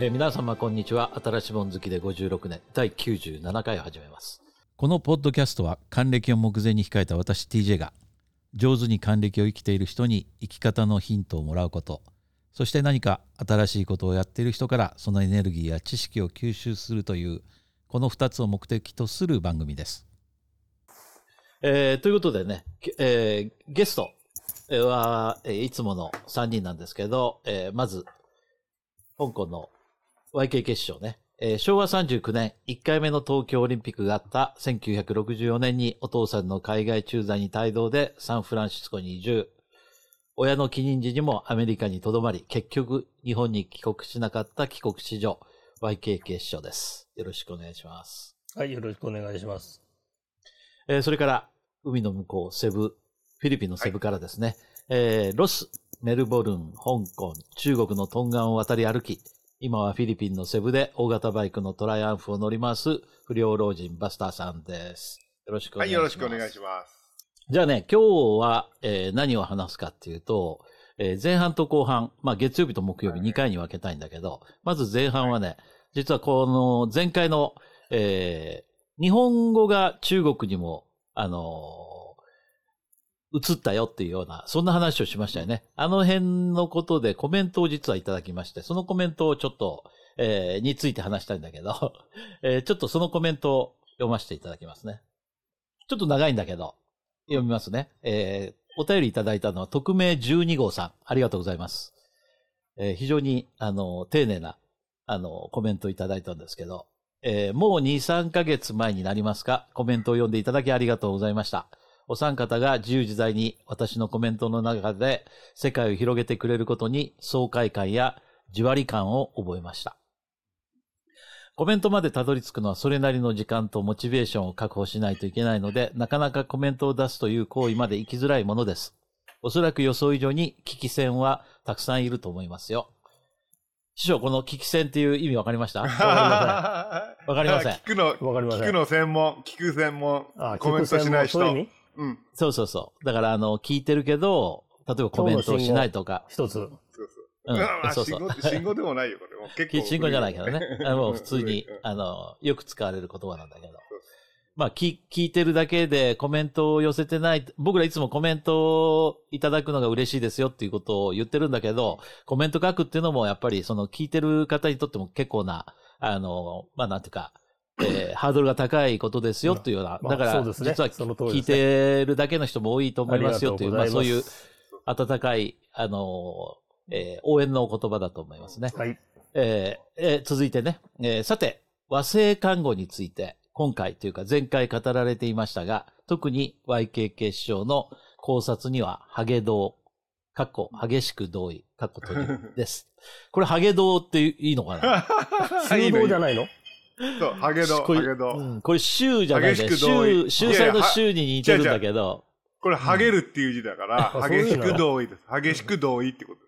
えー皆様こんにちは。新しいもん好きで56年、第97回を始めます。このポッドキャストは還暦を目前に控えた私 TJ が上手に還暦を生きている人に生き方のヒントをもらうことそして何か新しいことをやっている人からそのエネルギーや知識を吸収するというこの2つを目的とする番組です。えーということでね、けえーゲストは、えーいつもの3人なんですけど、えーまず、香港の YK 決勝ね、えー昭和39年1回目の東京オリンピックがあった1964年にお父さんの海外駐在に帯同でサンフランシスコに移住。親の帰任時にもアメリカにとどまり、結局日本に帰国しなかった帰国子女 YK 決勝です。よろしくお願いします。はい、よろしくお願いします。えーそれから、海の向こう、セブ、フィリピンのセブからですね、えーロス、メルボルン、香港、中国のトンガンを渡り歩き、今はフィリピンのセブで大型バイクのトライアンフを乗り回す不良老人バスターさんです。よろしくおはい、願いします。よろしくお願いします。じゃあね、今日は、えー何を話すかっていうと、えー前半と後半、まあ月曜日と木曜日2回に分けたいんだけど、まず前半はね、実はこの前回の、えー日本語が中国にも、あのー移ったよっていうような、そんな話をしましたよね。あの辺のことでコメントを実はいただきまして、そのコメントをちょっと、えーについて話したいんだけど、えーちょっとそのコメントを読ませていただきますね。ちょっと長いんだけど、読みますね。えーお便りいただいたのは、匿名12号さん。ありがとうございます。えー非常に、あの、丁寧な、あの、コメントをいただいたんですけど、えーもう2、3ヶ月前になりますか、コメントを読んでいただきありがとうございました。お三方が自由自在に私のコメントの中で世界を広げてくれることに爽快感やじわり感を覚えました。コメントまでたどり着くのはそれなりの時間とモチベーションを確保しないといけないので、なかなかコメントを出すという行為まで行きづらいものです。おそらく予想以上に危機戦はたくさんいると思いますよ。師匠、この危機戦っていう意味わかりました？わ わかりません聞くの、わかりません。聞くの専門、聞く専門あ、コメントしない人。そういう意味？うん。そうそうそう。だから、あの、聞いてるけど、例えばコメントをしないとか。一つ。そうそう。うんまあそうそう信号、信号でもないよ、これ。結構。信号じゃないけどね。あもう普通にうん、あの、よく使われる言葉なんだけど。まあ、聞聞いてるだけでコメントを寄せてない。僕らいつもコメントをいただくのが嬉しいですよっていうことを言ってるんだけど、コメント書くっていうのもやっぱりその聞いてる方にとっても結構な、あの、まあなんていうか、えーハードルが高いことですよっていうような。まあだから、そうですね実はその通り聞いてるだけの人も多いと思いますよっていう、まあそういうす温かい、あの、えー応援のお言葉だと思いますね。はい。えーえー続いてね、えーさて、和製看護について、今回というか前回語られていましたが、特に YK 結晶の考察には、ハゲ道、かっこ激しく同意、かっこ閉じるです。これ、ハゲ道っていいのかな？修道じゃないの？そう、ハゲド、これハゲド。うんこれ、州じゃないね。激しく同意州、州祭の州に似てるんだけど、これ、ハゲるっていう字だから、うん激しく同意です。激しく同意ってこと。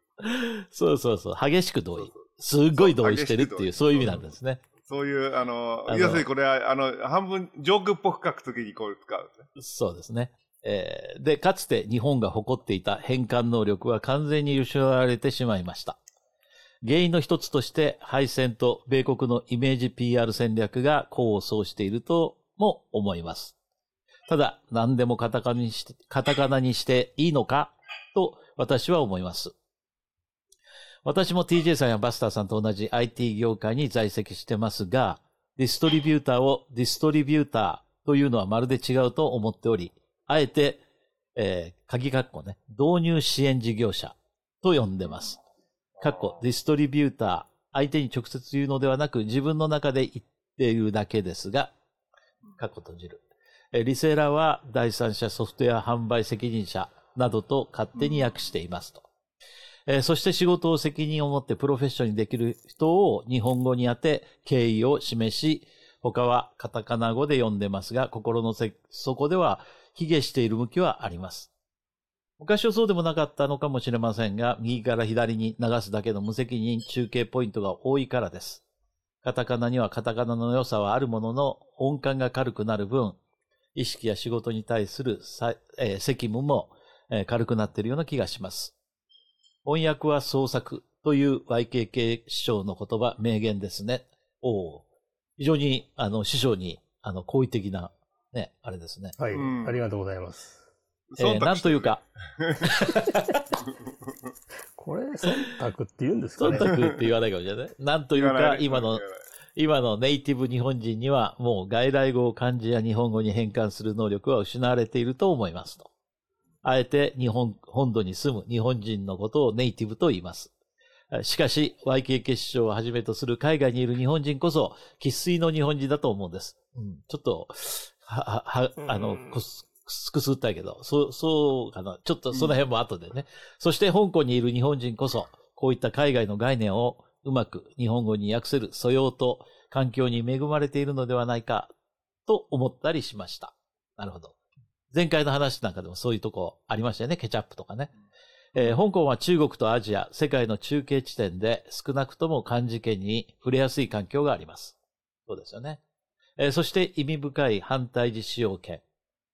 そうそうそう、激しく同意。すっごい同意してるっていう、そそういう意味なんですね。そういう、あの要するにこれは、あの、半分、ジョークっぽく書くときにこう使うんですね。そうですね。えーで、かつて日本が誇っていた変換能力は完全に失われてしまいました。原因の一つとして、敗戦と米国のイメージ PR 戦略が功を奏しているとも思います。ただ、何でもカタカナにして、カタカナにしていいのかと私は思います。私も TJ さんやバスターさんと同じ IT 業界に在籍してますが、ディストリビューターをディストリビューターというのはまるで違うと思っており、あえて、えー、鍵括弧ね、導入支援事業者と呼んでます。括弧、ディストリビューター、相手に直接言うのではなく自分の中で言っているだけですが、括弧閉じる。リセーラーは第三者ソフトウェア販売責任者などと勝手に訳していますと。えーそして仕事を責任を持ってプロフェッションにできる人を日本語に当て敬意を示し、他はカタカナ語で読んでますが、心の底では卑下している向きはあります。昔はそうでもなかったのかもしれませんが、右から左に流すだけの無責任中継ポイントが多いからです。カタカナにはカタカナの良さはあるものの、音感が軽くなる分、意識や仕事に対するさ、えー責務も、えー軽くなっているような気がします。翻訳は創作、という YKK 師匠の言葉、名言ですね。おお非常に、あの、師匠に、あの、好意的な、ね、あれですね。はい、うんありがとうございます。えーなんというか、これ、忖度って言うんですか忖ね。度って言わないかもしれない。なんというか、今の、今のネイティブ日本人には、もう外来語を漢字や日本語に変換する能力は失われていると思いますと。あえて日本、本土に住む日本人のことをネイティブと言います。しかし、YKK 師匠をはじめとする海外にいる日本人こそ、喫水の日本人だと思うんです。うん、ちょっと、は、は、はあの、こす、くすったいけど、そう、そうかな。ちょっとその辺も後でね。そして香港にいる日本人こそ、こういった海外の概念をうまく日本語に訳せる素養と環境に恵まれているのではないかと思ったりしました。なるほど。前回の話なんかでもそういうとこありましたよね。ケチャップとかね。えー香港は中国とアジア、世界の中継地点で少なくとも漢字圏に触れやすい環境があります。そうですよね。えーそして意味深い反対字使用権。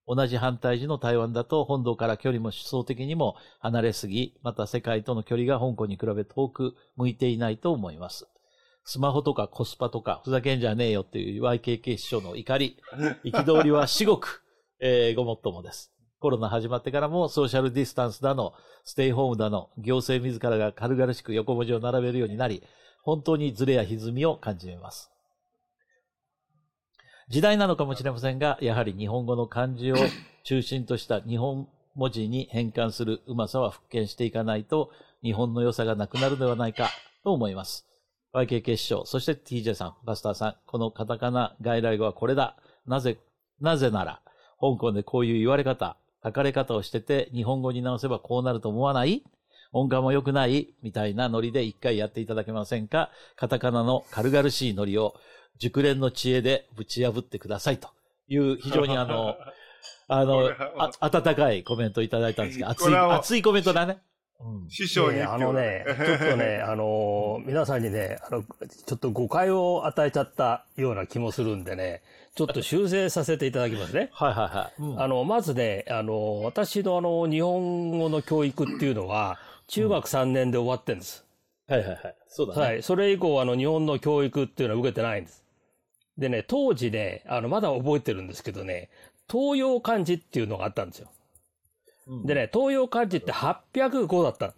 同じ反対字の台湾だと本土から距離も思想的にも離れすぎ、また世界との距離が香港に比べ遠く向いていないと思います。スマホとかコスパとかふざけんじゃねえよっていう YKK 師匠の怒り、憤りは至極、えーごもっともです。コロナ始まってからもソーシャルディスタンスだの、ステイホームだの、行政自らが軽々しく横文字を並べるようになり、本当にズレや歪みを感じます。時代なのかもしれませんが、やはり日本語の漢字を中心とした日本文字に変換するうまさは復権していかないと、日本の良さがなくなるのではないかと思います。YKK 師匠、そして TJ さん、バスターさん、このカタカナ外来語はこれだ。なぜ、なぜなら、香港でこういう言われ方、書かれ方をしてて、日本語に直せばこうなると思わない？音感も良くない？みたいなノリで一回やっていただけませんか？カタカナの軽々しいノリを熟練の知恵でぶち破ってくださいという非常にあの、あのあ温かいコメントいただいたんですけど、熱い、熱いコメントだね。うん師匠にねあのね、ちょっとね、あのー皆さんにね、あの、ちょっと誤解を与えちゃったような気もするんでね、ちょっと修正させていただきますね。はいはいはい。うんあの、まずね、あの、私のあの、日本語の教育っていうのは、中学3年で終わってんです。はいはいはい。そうだね。はい。それ以降、あの、日本の教育っていうのは受けてないんです。でね、当時ね、あの、まだ覚えてるんですけどね、東洋漢字っていうのがあったんですよ。うんでね、東洋漢字って805だったの。だか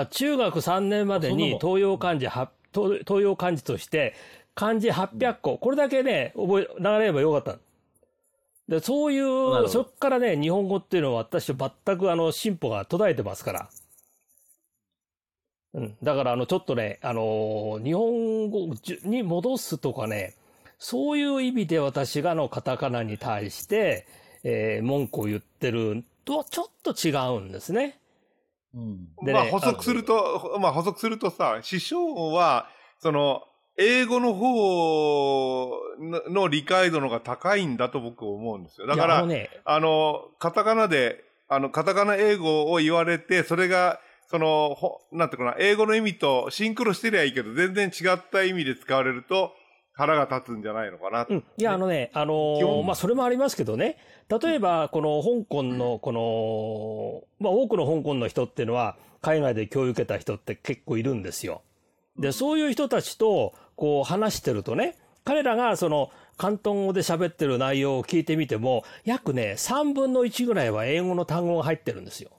ら中学3年までに東洋漢字は、東東洋漢字として漢字800個、これだけね、覚え、流れればよかったの。で、そういう、そっからね、日本語っていうのは私全くあの進歩が途絶えてますから。うん。だからあの、ちょっとね、あのー日本語に戻すとかね、そういう意味で私があのカタカナに対して、えー文句を言ってるとちょっと違うんですね。うんでねまあ補足すると、まあ補足するとさ、師匠は、その、英語の方のの理解度の方が高いんだと僕は思うんですよ。だから、あのね、あの、カタカナで、あの、カタカナ英語を言われて、それが、その、ほなんていうかな、英語の意味とシンクロしてりゃいいけど、全然違った意味で使われると、腹が立つんじゃないのかな。うん。いや、あのね、あのーまあ、それもありますけどね。例えば、この香港の、この、まあ、多くの香港の人っていうのは、海外で教育受けた人って結構いるんですよ。で、そういう人たちと、こう、話してるとね、彼らが、その、広東語で喋ってる内容を聞いてみても、約ね、3分の1ぐらいは英語の単語が入ってるんですよ。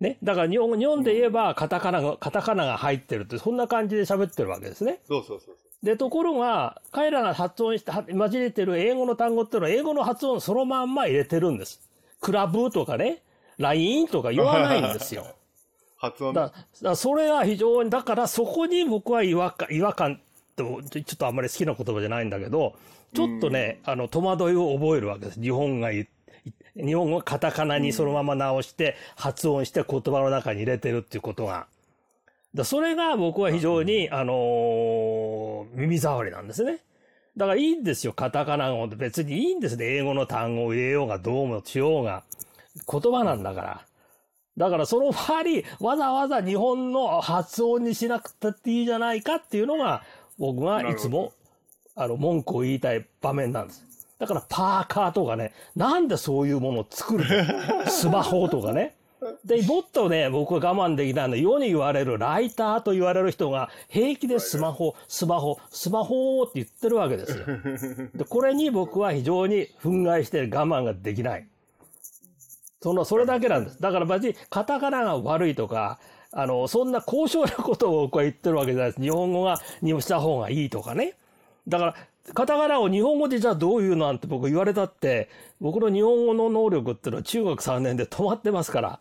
ね。だから日本語、日本で言えば、カタカナが、カタカナが入ってるって、そんな感じで喋ってるわけですね。そうそうそうで、ところが、彼らが発音して、は混じれてる英語の単語っていうのは、英語の発音そのまんま入れてるんです。クラブとかね、ラインとか言わないんですよ。発音だだからそれが非常に、だからそこに僕は違和感、違和感って、ちょっとあんまり好きな言葉じゃないんだけど、ちょっとね、あの、戸惑いを覚えるわけです。日本が言う日本語をカタカナにそのまま直して、発音して言葉の中に入れてるっていうことが。だそれが僕は非常に、あのー耳障りなんですね。だからいいんですよ、カタカナ語って別にいいんですね。英語の単語を入れようがどうもしようが。言葉なんだから。だからその代わり、わざわざ日本の発音にしなくたっていいじゃないかっていうのが、僕がいつも、あの、文句を言いたい場面なんです。だからパーカーとかね、なんでそういうものを作るの？スマホとかね。で、もっとね、僕は我慢できないの、世に言われるライターと言われる人が平気でスマホ、スマホ、スマホって言ってるわけですよ。で、これに僕は非常に憤慨して我慢ができない。その、それだけなんです。だから別にカタカナが悪いとか、あの、そんな高尚なことを僕は言ってるわけじゃないです。日本語が、にした方がいいとかね。だから、カタカナを日本語でじゃあどういうのなんて僕言われたって、僕の日本語の能力っていうのは中学3年で止まってますから。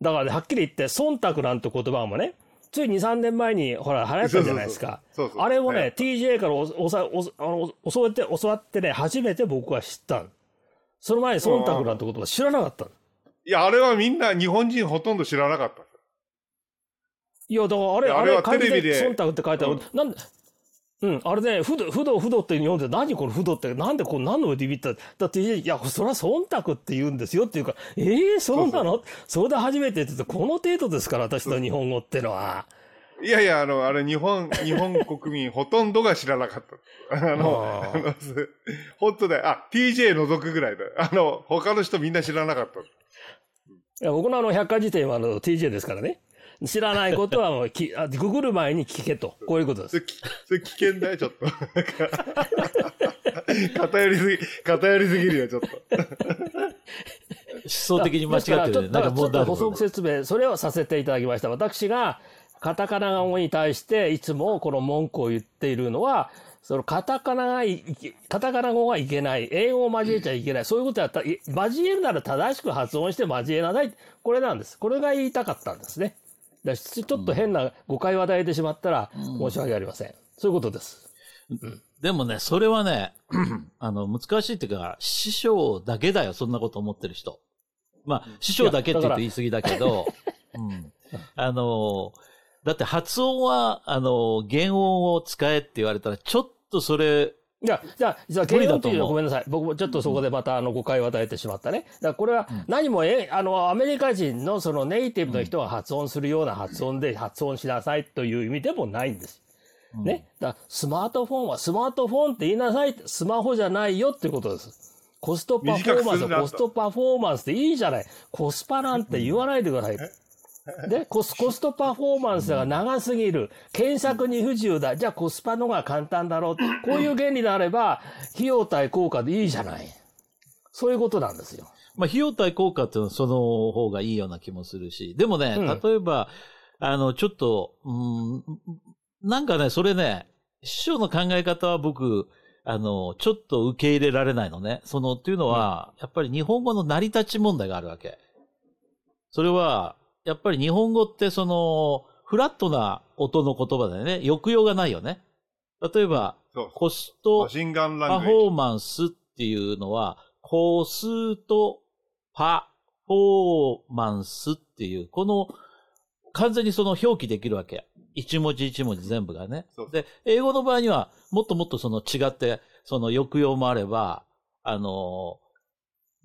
だからね、はっきり言って、忖度なんて言葉もね、つい2、3年前に、ほら、流行ったじゃないですか。あれをね、はい TJ からおおさおあの教わって、教わってね、初めて僕は知ったのその前に忖度なんて言葉知らなかったのいや、あれはみんな日本人ほとんど知らなかった。いや、だからあれ、あれはテレビで忖度って書いてある。うんなんで、うん、あれね、不動、不動、不動って読んで、何この不動って、なんでこう、何の上でビビった？だって、いや、それは忖度って言うんですよっていうか、ええそうなの？それで初めてって言って、この程度ですから、私の日本語ってのは。いやいや、あの、あれ、日本、日本国民ほとんどが知らなかった。あの、あーあのす本当だよ。あ、TJ 除くぐらいだよ。あの、他の人みんな知らなかった。いや僕のあの、百科事典はあの、TJ ですからね。知らないことはもうきあ、ググる前に聞けと。こういうことです。それ、きそれ危険だよ、ちょっと。偏りすぎ、偏りすぎるよ、ちょっと。思想的に間違ってるね。だからちょっとなんか問題補足説明、それをさせていただきました。私がカタカナ語に対していつもこの文句を言っているのは、そのカタカナがい、いカタカナ語がいけない、英語を交えちゃいけない、そういうことやったら、い交えるなら正しく発音して交えなさい。これなんです。これが言いたかったんですね。だからちょっと変な誤解を与えてしまったら申し訳ありません。そういうことです。でもね、それはね、あの、難しいっていうか、師匠だけだよ、そんなこと思ってる人。まあ、師匠だけって言うと言い過ぎだけど、うん。あの、だって発音は、あの、原音を使えって言われたら、ちょっとそれ、じゃあ、じゃあ、じゃあ、無理だというのはごめんなさい。僕もちょっとそこでまたあの誤解を与えてしまったね。だからこれは何もえ、あの、アメリカ人のそのネイティブの人が発音するような発音で発音しなさいという意味でもないんです。ね。だからスマートフォンはスマートフォンって言いなさい。スマホじゃないよっていうことです。コストパフォーマンスコストパフォーマンスでいいじゃない。コスパなんて言わないでください。で、コス、コストパフォーマンスが長すぎる。検索に不自由だ。じゃあコスパの方が簡単だろう。こういう原理であれば、費用対効果でいいじゃない。そういうことなんですよ。まあ、費用対効果っていうのはその方がいいような気もするし、でもね、うん例えば、あの、ちょっと、うん、なんかね、それね、師匠の考え方は僕、あの、ちょっと受け入れられないのね。その、っていうのは、やっぱり日本語の成り立ち問題があるわけ。それは、やっぱり日本語ってその、フラットな音の言葉だよね。抑揚がないよね。例えば。コストパ。フォーマンスっていうのは、コストパフォーマンスっていう、この、完全にその表記できるわけ。一文字一文字全部がね。で、英語の場合には、もっともっとその違って、その抑揚もあれば、あの、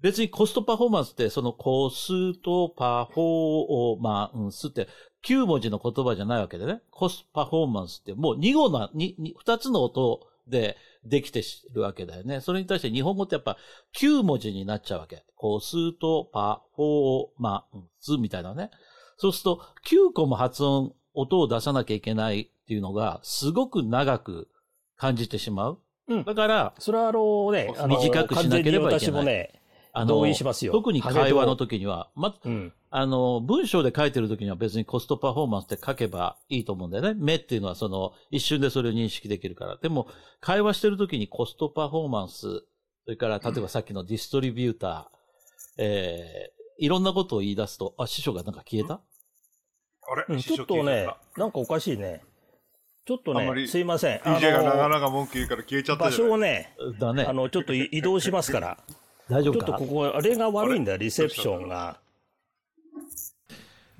別にコストパフォーマンスって、そのコストパフォーマンスって、9文字の言葉じゃないわけでね。コストパフォーマンスって、もう2語な、にに2つの音でできてるわけだよね。それに対して日本語ってやっぱ9文字になっちゃうわけ。コストパフォーマンスみたいなね。そうすると、9個も発音、音を出さなきゃいけないっていうのが、すごく長く感じてしまう。うんだから、それはあのね、あの短くしなければいけない私もね、あの、同意しますよ特に会話の時には、ま、うん。あの、文章で書いてる時には別にコストパフォーマンスって書けばいいと思うんだよね。目っていうのはその、一瞬でそれを認識できるから。でも、会話してる時にコストパフォーマンス、それから、例えばさっきのディストリビューター、えー、いろんなことを言い出すと、あ、師匠がなんか消えた？あれ？うんちょっとね、なんかおかしいね。ちょっとね、すいません。DJ がなかあなか文句言うから消えちゃったじゃない所をね、だねあ。の、ちょっとい移動しますから。ちょ大丈夫か？っとここ、あれが悪いんだよ、リセプションが。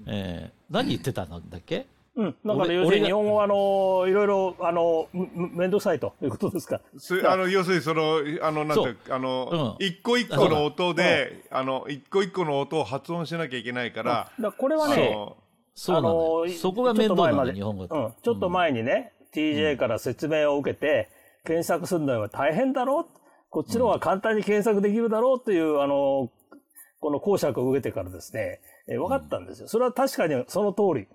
えー、何言ってたのだっけ？うん。だから、俺要するに日本語は、あの、いろいろ、あの、めんどくさいということですか？す あの、要するにその、あの、なんていうかあの、うん一個一個の音で、あの、一個一個の音を発音しなきゃいけないから、だからこれはあね、の、そうなのよ。そこが面倒なんだよ、日ちょっ本語って。と前までうん。ちょっと前にね、TJ から説明を受けて、検索するのは大変だろうこっちの方が簡単に検索できるだろうという、あの、この講釈を受けてからですね、えー分かったんですよ。それは確かにその通り。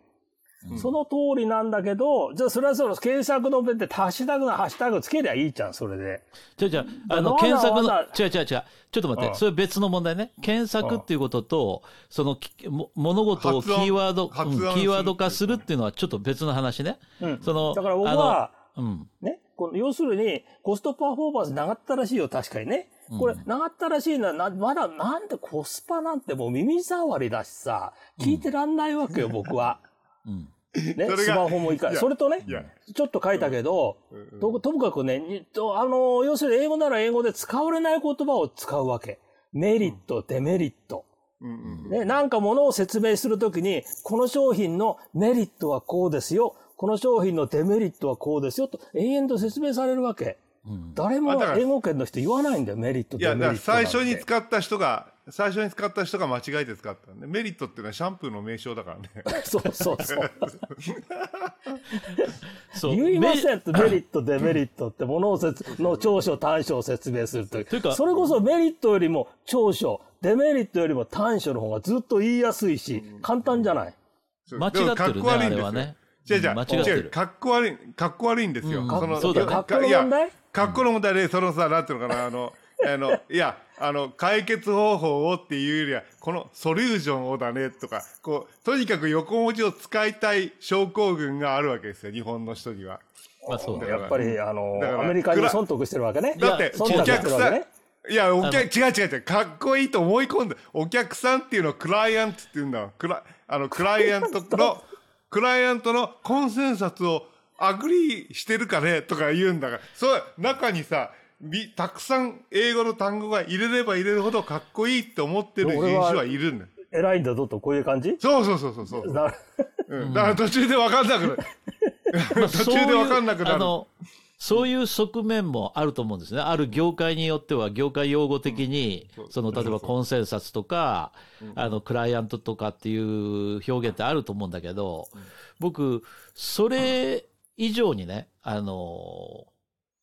その通りなんだけど、じゃあそれはその検索の弁ってハッシュタグのハッシュタグつけりゃいいじゃん、それで。じゃあじゃあ、あの、検索の、違う違う違う。ちょっと待って、うんそれ別の問題ね。検索っていうことと、そのき、も物事をキーワード、うんキーワード化するっていうのはちょっと別の話ね。うんその、だから僕あは、の、うん。ね、この要するに、コストパフォーマンス長ったらしいよ、確かにね。これ、長ったらしいのはな、まだ、なんでコスパなんてもう耳障りだしさ、聞いてらんないわけよ、僕は。うん。ねそれ、がスマホもいいから。それとねちょっと書いたけど、とともかくね、にとあの、要するに英語なら英語で使われない言葉を使うわけ。メリット、デメリット。うんうんね、なんかものを説明するときに、この商品のメリットはこうですよ。この商品のデメリットはこうですよ。と、永遠と説明されるわけ。うん。誰も英語圏の人言わないんだよ、メリット、いや、デメリットだからなんて。最初に使った人が、最初に使った人が間違えて使ったんで、メリットっていうのはシャンプーの名称だからね。そうそうそう。そう。言いまめせんって、メリット、デメリットって、ものを説の長所、短所を説明するという。というかそれこそメリットよりも長所、デメリットよりも短所の方がずっと言いやすいし、簡単じゃない？間違ってるね、でもかっこ悪いんですよあれはね。違う違う、うん間違ってる。違うかっこ悪い、かっこ悪いんですよ。うんそのそうだねかっこのいや問題？かっこの問題で、そのさ、なんていうのかな、あの、あの、いや、あの、解決方法をっていうよりは、このソリューションをだね、とか、こう、とにかく横文字を使いたい症候群があるわけですよ、日本の人には。まあそうだやっぱり、あのだか、らアメリカに損得してるわけね。だって、お忖度して客さん、るわけね。いや、お客、違う違う違う、かっこいいと思い込んで、お客さんっていうのをクライアントって言うんだわ。クラ、あの、クライアントの、クライアントのコンセンサスをアグリーしてるかねとか言うんだから、そう、中にさ、びたくさん英語の単語が入れれば入れるほどかっこいいって思ってる人種はいるんだよ。偉いんだぞと、こういう感じ？そうそうそうそうそう。ん、だから途中で分かんなくなる。途中で分かんなくなる。そういう側面もあると思うんですね。ある業界によっては、業界用語的に、その、例えばコンセンサスとか、あの、クライアントとかっていう表現ってあると思うんだけど、僕、それ以上にね、あの、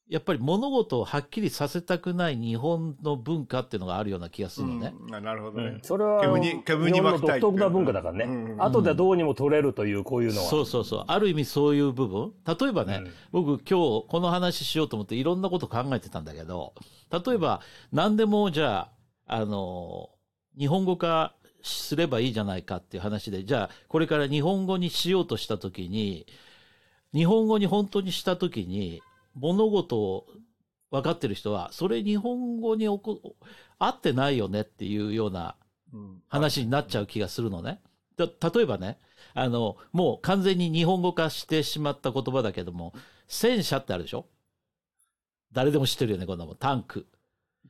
やっぱり物事をはっきりさせたくない日本の文化っていうのがあるような気がするのね。うんあなるほどね。それは、煙に煙独特な文化だからね。うんうん後でどうにも取れるという、こういうのは。そうそうそう。ある意味そういう部分。例えばね、僕今日この話しようと思っていろんなこと考えてたんだけど、例えば何でもじゃあ、あの、日本語化すればいいじゃないかっていう話で、じゃあこれから日本語にしようとしたときに、日本語に本当にしたときに、物事を分かってる人は、それ日本語におこ合ってないよねっていうようなうん話になっちゃう気がするのね。だ例えばね、あの、もう完全に日本語化してしまった言葉だけども、戦車ってあるでしょ？誰でも知ってるよね、こんなもん。タンク。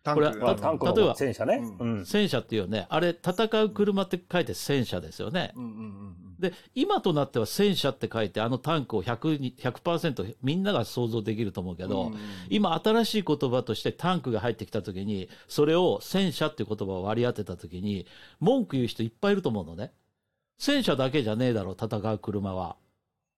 これタンクまあタンク例えばの戦車ね。ううん。戦車っていうよね、あれ、戦う車って書いて戦車ですよね。うんうんうんで、今となっては戦車って書いて、あのタンクを100に100%みんなが想像できると思うけど、今新しい言葉としてタンクが入ってきた時に、それを戦車っていう言葉を割り当てた時に、文句言う人いっぱいいると思うのね。戦車だけじゃねえだろ、戦う車は。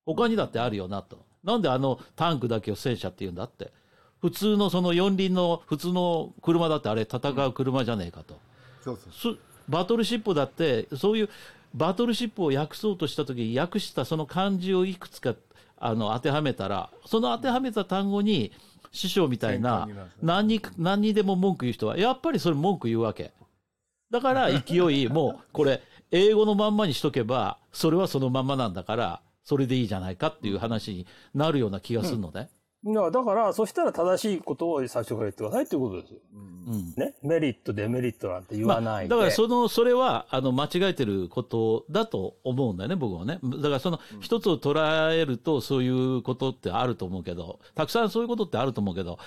他にだってあるよなと。なんであのタンクだけを戦車って言うんだって。普通のその四輪の普通の車だってあれ戦う車じゃねえかと。そうそう。すバトルシップだって、そういうバトルシップを訳そうとしたときに、訳したその漢字をいくつかあの当てはめたら、その当てはめた単語に、師匠みたいな何に、何にでも文句言う人は、やっぱりそれ文句言うわけ。だから勢い、もうこれ、英語のまんまにしとけば、それはそのまんまなんだから、それでいいじゃないかっていう話になるような気がするのね。いやだから、そしたら正しいことを最初から言ってくださいっていうことですよ。うんね。メリット、デメリットなんて言わないで。だからその、それは、あの、間違えてることだと思うんだよね、僕はね。だからその、一つを捉えると、そういうことってあると思うけど、たくさんそういうことってあると思うけど、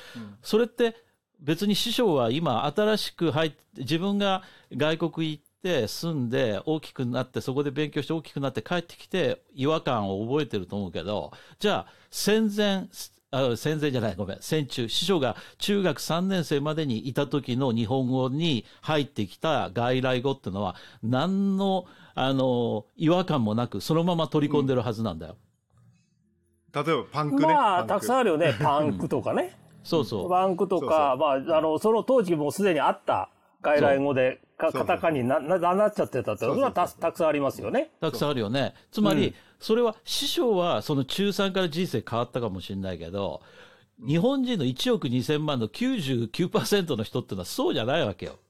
それって、別に師匠は今、新しく入って、自分が外国行って、住んで、大きくなって、そこで勉強して大きくなって帰ってきて、違和感を覚えてると思うけど、じゃあ、戦前、あ戦前じゃない、ごめん、戦中、師匠が中学3年生までにいた時の日本語に入ってきた外来語っていうのは、何の、あの、違和感もなく、そのまま取り込んでるはずなんだよ。例えばパンクね。まあ、たくさんん。あるよね。パンクとかね。そうそう。パンクとか、まあ、あの、その当時もうすでにあった外来語で、カタカナになななっちゃってたって、それはたたくさんありますよね。たくさんあるよね。つまり、うんそれは師匠はその中3から人生変わったかもしれないけど、日本人の1億2000万の99%の人ってのはそうじゃないわけよ。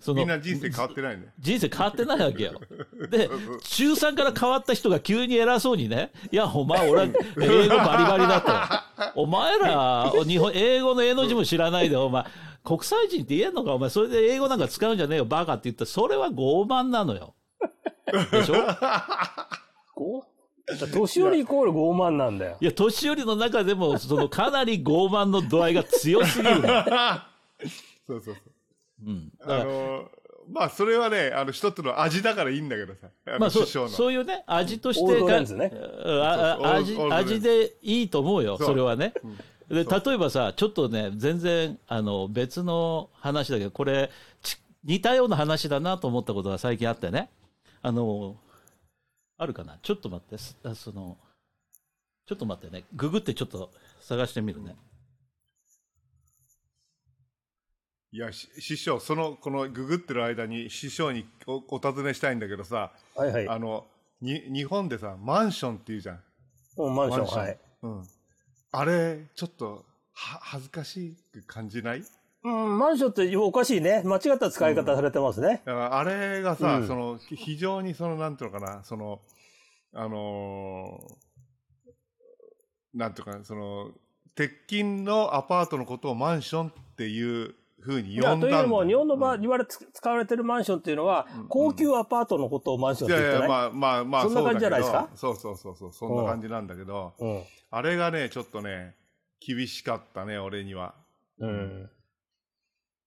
そのみんな人生変わってないね。人生変わってないわけよ。で、中3から変わった人が急に偉そうにね、いや、お前、俺 は英語バリバリだと。お前ら、日本、英語の英の字も知らないで、お前、国際人って言えんのかお前、それで英語なんか使うんじゃねえよ、バカって言ったら、それは傲慢なのよ。でしょ？年寄りイコール傲慢なんだよ。いや、年寄りの中でも、その、かなり傲慢の度合いが強すぎるの。そうそうそう。うん。だあからのまあそれはね、あの一つの味だからいいんだけどさ。まあ、そう師匠の。そういうね、味としてね味味でいいと思うよ、それはね。で例えばさ、ちょっとね、全然あの別の話だけど、これ、ち似たような話だなと思ったことが最近あってね、あのあるかな、ちょっと待って、すあそのちょっと待ってね、ググってちょっと探してみるね。いや、し師匠、その、このググってる間に師匠におお尋ねしたいんだけどさ、はいはい。あの、に、日本でさ、マンションっていうじゃん。うんマンション、マンションはい。うん。あれ、ちょっと、は、恥ずかしく感じない？うん、マンションっておかしいね。間違った使い方されてますね。だからあれがさ、うんその、ひ非常にその、なんていうのかな、その、あのーなんていうかな、その、鉄筋のアパートのことをマンションっていうふうにいや、呼んだんだ。というよりも、日本の場合、うん言われつ、使われてるマンションっていうのは、高級アパートのことをマンションいやいや、って言ってないまあまあまあ、そんな感じじゃないですか？そうそうそうそうそんな感じなんだけど、うん。あれがね、ちょっとね、厳しかったね、俺には。うん。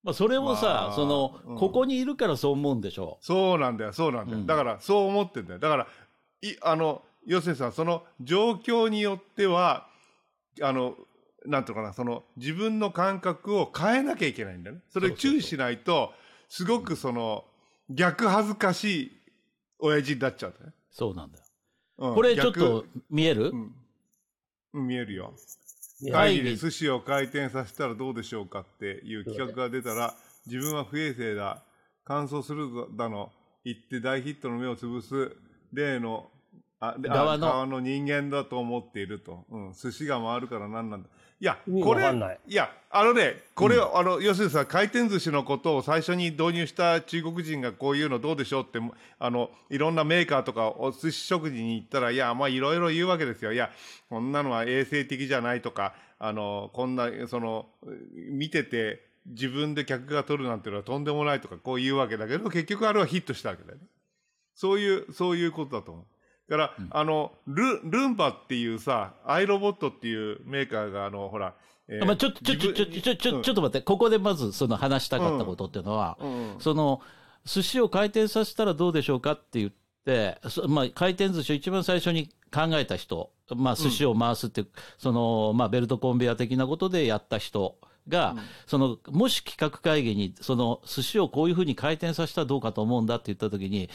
まあ、それもさ、まあその、うん。ここにいるからそう思うんでしょ？そうなんだよ、そうなんだよ。うん。だから、そう思ってんだよ。だから、い、あの、要するにさ、その状況によっては、あの、なんていうのかな、その、自分の感覚を変えなきゃいけないんだよね。それそうそうそう注意しないと、すごくその、逆恥ずかしい親父になっちゃうんだよね。そうなんだよ。うんこれちょっと逆見える、うんうん、見えるよ。会議で寿司を回転させたらどうでしょうかっていう企画が出たら、自分は不衛生だ、乾燥するだの、言って大ヒットの目を潰す例の、あ側の側の人間だと思っていると。うん、寿司が回るから何なんだ。いや、これい、いや、あのね、これ、あの、要するにさ、回転寿司のことを最初に導入した中国人がこういうのどうでしょうって、あの、いろんなメーカーとかお寿司食事に行ったら、いや、まあ、いろいろ言うわけですよ。いや、こんなのは衛生的じゃないとか、あの、こんな、その、見てて、自分で客が取るなんていうのはとんでもないとか、こう言うわけだけど、結局あれはヒットしたわけだよね。そういう、そういうことだと思う。だから、あの、ル、ルンバっていうさ、アイロボットっていうメーカーが、あの、ほら、えーまあ、ちょっと、ちょ、ちょ、ちょ、ちょ、ちょ、ちょっと待って、ここでまずその話したかったことっていうのは、うんその、寿司を回転させたらどうでしょうかって言って、そまあ、回転寿司を一番最初に考えた人、まあ、寿司を回すっていう、その、まあ、ベルトコンベヤ的なことでやった人が、その、もし企画会議に、その、寿司をこういうふうに回転させたらどうかと思うんだって言ったときに、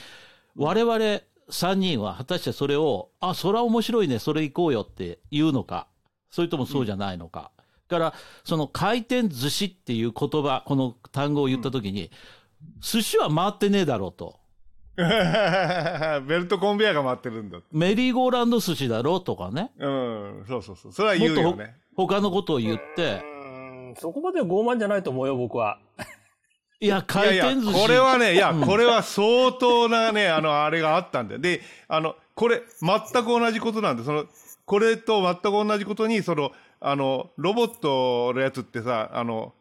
我々3人は果たしてそれを、あ、それは面白いね、それ行こうよって言うのか、それともそうじゃないのか。から、その回転寿司っていう言葉、この単語を言ったときに、寿司は回ってねえだろうと。ベルトコンベヤーが回ってるんだ。メリーゴーランド寿司だろうとかね。うん、そうそうそう。それは言うよね。他のことを言って、うんそこまで傲慢じゃないと思うよ、僕は。いや、回転寿司。これはね、いや、これは相当なね、あの、あれがあったんだよ。で、あの、これ、全く同じことなんで、その、これと全く同じことに、その、あの、ロボットのやつってさ、あの、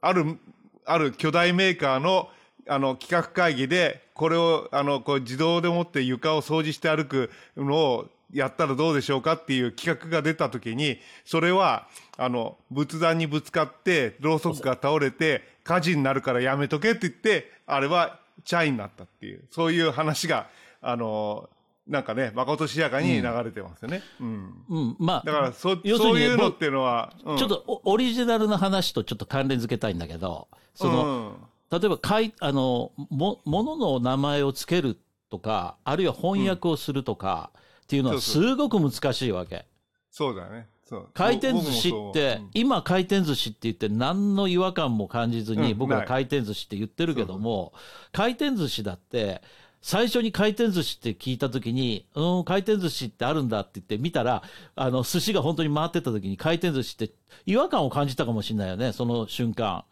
ある、ある巨大メーカーの、あの、企画会議で、これを、あの、こう自動でもって床を掃除して歩くのをやったらどうでしょうかっていう企画が出た時に、それは、あの、仏壇にぶつかって、ろうそくが倒れて、火事になるからやめとけって言って、あれはチャイになったっていう、そういう話が、あの、なんかね、まことしやかに流れてますよね。うん。うん、まあ、だから、そ、要するにねそういうのっていうのは、うんちょっとオオリジナルな話とちょっと関連付けたいんだけど、その、うん例えばかいあのも、ものの名前をつけるとか、あるいは翻訳をするとかっていうのはすごく難しいわけ。そうだよね。回転寿司って、今回転寿司って言って何の違和感も感じずにうん。僕ら回転寿司って言ってるけども、回転寿司だって、最初に回転寿司って聞いたときに、うん、回転寿司ってあるんだって言って見たら、あの、寿司が本当に回ってたときに回転寿司って違和感を感じたかもしれないよね、その瞬間。